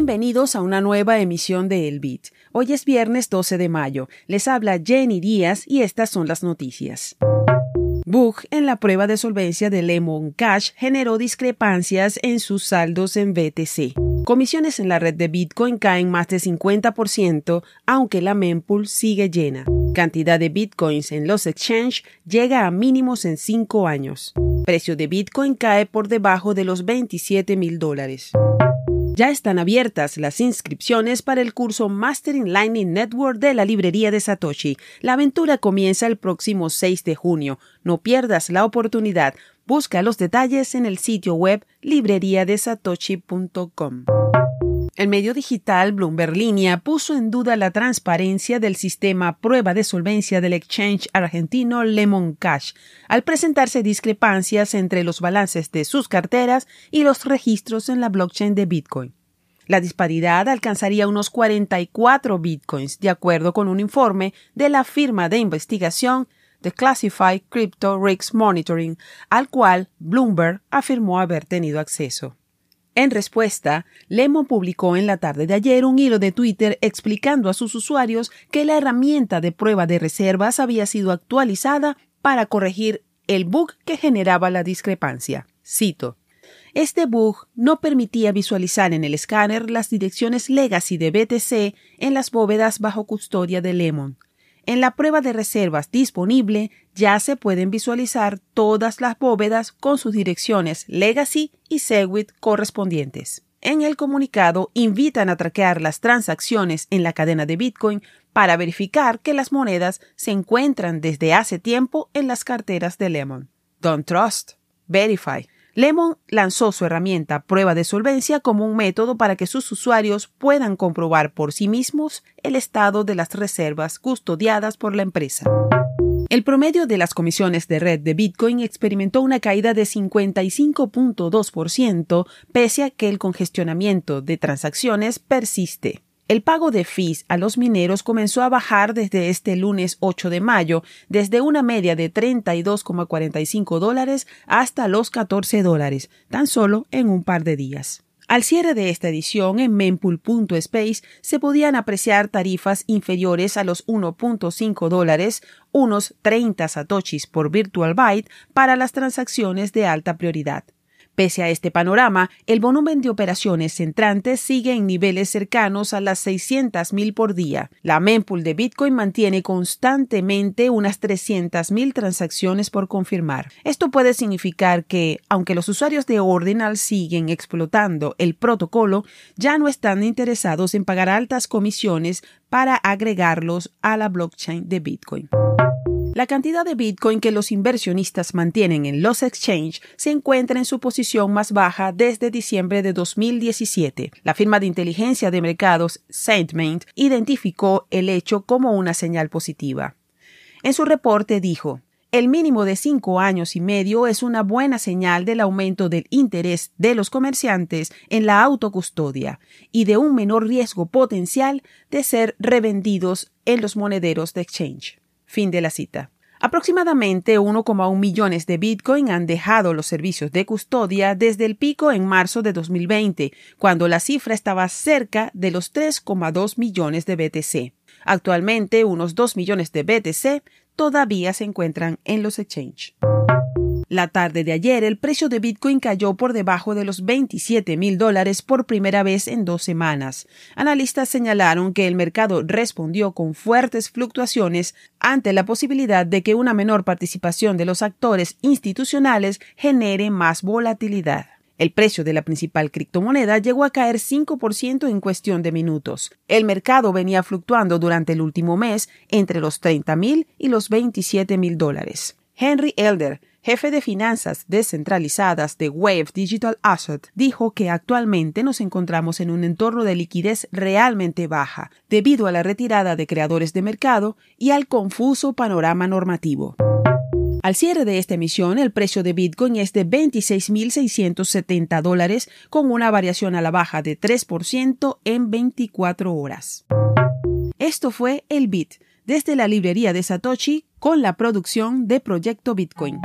Bienvenidos a una nueva emisión de El Bit. Hoy es viernes 12 de mayo. Les habla Jenny Díaz y estas son las noticias. Bug en la prueba de solvencia de Lemon Cash generó discrepancias en sus saldos en BTC. Comisiones en la red de Bitcoin caen más de 50%, aunque la mempool sigue llena. Cantidad de Bitcoins en los exchange llega a mínimos en 5 años. Precio de Bitcoin cae por debajo de los 27 mil dólares. Ya están abiertas las inscripciones para el curso Mastering Lightning Network de la librería de Satoshi. La aventura comienza el próximo 6 de junio. No pierdas la oportunidad. Busca los detalles en el sitio web libreriadesatoshi.com. El medio digital Bloomberg Línea puso en duda la transparencia del sistema prueba de solvencia del exchange argentino Lemon Cash al presentarse discrepancias entre los balances de sus carteras y los registros en la blockchain de Bitcoin. La disparidad alcanzaría unos 44 bitcoins, de acuerdo con un informe de la firma de investigación The Classified Crypto Risk Monitoring, al cual Bloomberg afirmó haber tenido acceso. En respuesta, Lemon publicó en la tarde de ayer un hilo de Twitter explicando a sus usuarios que la herramienta de prueba de reservas había sido actualizada para corregir el bug que generaba la discrepancia. Cito. Este bug no permitía visualizar en el escáner las direcciones legacy de BTC en las bóvedas bajo custodia de Lemon. En la prueba de reservas disponible ya se pueden visualizar todas las bóvedas con sus direcciones Legacy y Segwit correspondientes. En el comunicado invitan a traquear las transacciones en la cadena de Bitcoin para verificar que las monedas se encuentran desde hace tiempo en las carteras de Lemon. Don't trust, verify. Lemon lanzó su herramienta Prueba de Solvencia como un método para que sus usuarios puedan comprobar por sí mismos el estado de las reservas custodiadas por la empresa. El promedio de las comisiones de red de Bitcoin experimentó una caída de 55.2% pese a que el congestionamiento de transacciones persiste. El pago de fees a los mineros comenzó a bajar desde este lunes 8 de mayo, desde una media de 32,45 dólares hasta los 14 dólares, tan solo en un par de días. Al cierre de esta edición en mempool.space se podían apreciar tarifas inferiores a los 1.5 dólares, unos 30 satoshis por virtual byte para las transacciones de alta prioridad. Pese a este panorama, el volumen de operaciones entrantes sigue en niveles cercanos a las 600.000 por día. La mempool de Bitcoin mantiene constantemente unas 300.000 transacciones por confirmar. Esto puede significar que, aunque los usuarios de Ordinal siguen explotando el protocolo, ya no están interesados en pagar altas comisiones para agregarlos a la blockchain de Bitcoin. La cantidad de Bitcoin que los inversionistas mantienen en los exchange se encuentra en su posición más baja desde diciembre de 2017. La firma de inteligencia de mercados Saintmain identificó el hecho como una señal positiva. En su reporte dijo, el mínimo de cinco años y medio es una buena señal del aumento del interés de los comerciantes en la autocustodia y de un menor riesgo potencial de ser revendidos en los monederos de exchange. Fin de la cita. Aproximadamente 1,1 millones de Bitcoin han dejado los servicios de custodia desde el pico en marzo de 2020, cuando la cifra estaba cerca de los 3,2 millones de BTC. Actualmente, unos 2 millones de BTC todavía se encuentran en los exchanges. La tarde de ayer, el precio de Bitcoin cayó por debajo de los 27 mil dólares por primera vez en dos semanas. Analistas señalaron que el mercado respondió con fuertes fluctuaciones ante la posibilidad de que una menor participación de los actores institucionales genere más volatilidad. El precio de la principal criptomoneda llegó a caer 5% en cuestión de minutos. El mercado venía fluctuando durante el último mes entre los 30 mil y los 27 mil dólares. Henry Elder, jefe de finanzas descentralizadas de Wave Digital Asset, dijo que actualmente nos encontramos en un entorno de liquidez realmente baja, debido a la retirada de creadores de mercado y al confuso panorama normativo. Al cierre de esta emisión, el precio de Bitcoin es de 26.670 dólares, con una variación a la baja de 3% en 24 horas. Esto fue el Bit, desde la librería de Satoshi, con la producción de Proyecto Bitcoin.